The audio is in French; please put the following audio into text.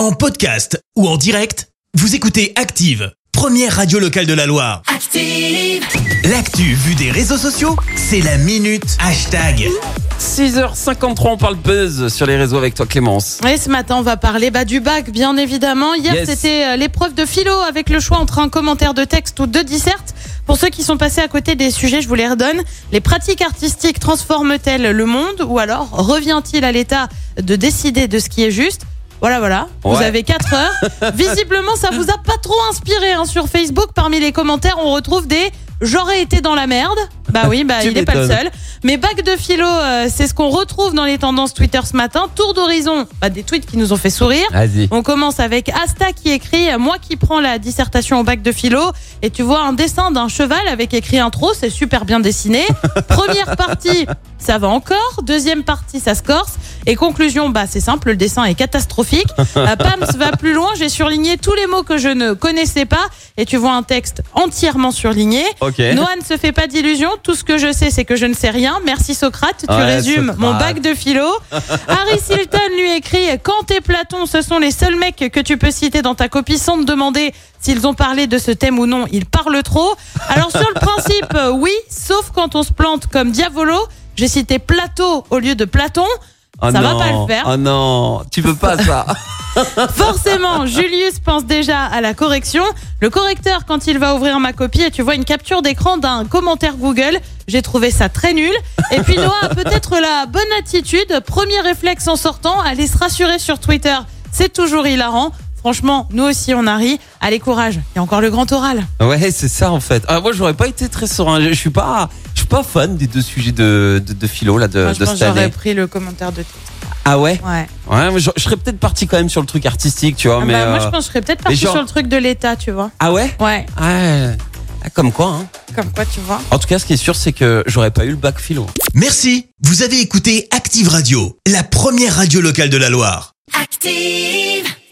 En podcast ou en direct, vous écoutez Active, première radio locale de la Loire. Active. L'actu vue des réseaux sociaux, c'est la minute hashtag. 6h53, on parle buzz sur les réseaux avec toi Clémence. Et ce matin, on va parler bah, du bac, bien évidemment. Hier, Yes. c'était euh, l'épreuve de philo avec le choix entre un commentaire de texte ou deux dissertes. Pour ceux qui sont passés à côté des sujets, je vous les redonne. Les pratiques artistiques transforment-elles le monde ou alors revient-il à l'État de décider de ce qui est juste? Voilà, voilà. Vous avez 4 heures. Visiblement, ça vous a pas trop inspiré hein. sur Facebook. Parmi les commentaires, on retrouve des j'aurais été dans la merde. Bah oui, bah il est pas le seul. Mais bac de philo, euh, c'est ce qu'on retrouve dans les tendances Twitter ce matin. Tour d'horizon, bah, des tweets qui nous ont fait sourire. On commence avec Asta qui écrit Moi qui prends la dissertation au bac de philo. Et tu vois un dessin d'un cheval avec écrit intro, c'est super bien dessiné. Première partie, ça va encore. Deuxième partie, ça se corse. Et conclusion, bah c'est simple, le dessin est catastrophique. Euh, Pams va plus loin, j'ai surligné tous les mots que je ne connaissais pas. Et tu vois un texte entièrement surligné. Noah ne se fait pas d'illusions. Tout ce que je sais, c'est que je ne sais rien. Merci Socrate. Tu Ouais, résumes Socrate. mon bac de philo. Harry Hilton lui écrit Quand et Platon, ce sont les seuls mecs que tu peux citer dans ta copie sans te demander s'ils ont parlé de ce thème ou non. Ils parlent trop. Alors sur le principe, oui, sauf quand on se plante comme Diavolo. J'ai cité Plateau au lieu de Platon. Oh ça va non. pas le faire. Oh non, tu peux pas ça. Forcément, Julius pense déjà à la correction. Le correcteur, quand il va ouvrir ma copie, et tu vois une capture d'écran d'un commentaire Google, j'ai trouvé ça très nul. Et puis Noah a peut-être la bonne attitude. Premier réflexe en sortant, aller se rassurer sur Twitter. C'est toujours hilarant. Franchement, nous aussi on a ri. Allez, courage. Il y a encore le grand oral. ouais, c'est ça en fait. Ah, moi, j'aurais pas été très serein. Je je suis pas fan des deux sujets de, de, de philo là de, Moi, de je pense cette que j'aurais année. pris le commentaire de. Ah ouais? Ouais. Ouais, mais je, je serais peut-être parti quand même sur le truc artistique, tu vois. Ah mais bah, Moi, euh, je pense que je serais peut-être parti genre- sur le truc de l'État, tu vois. Ah ouais? Ouais. Ouais. Ah, Comme quoi. Hein. Comme quoi, tu vois. En tout cas, ce qui est sûr, c'est que j'aurais pas eu le bac philo. Merci, vous avez écouté Active Radio, la première radio locale de la Loire. Active.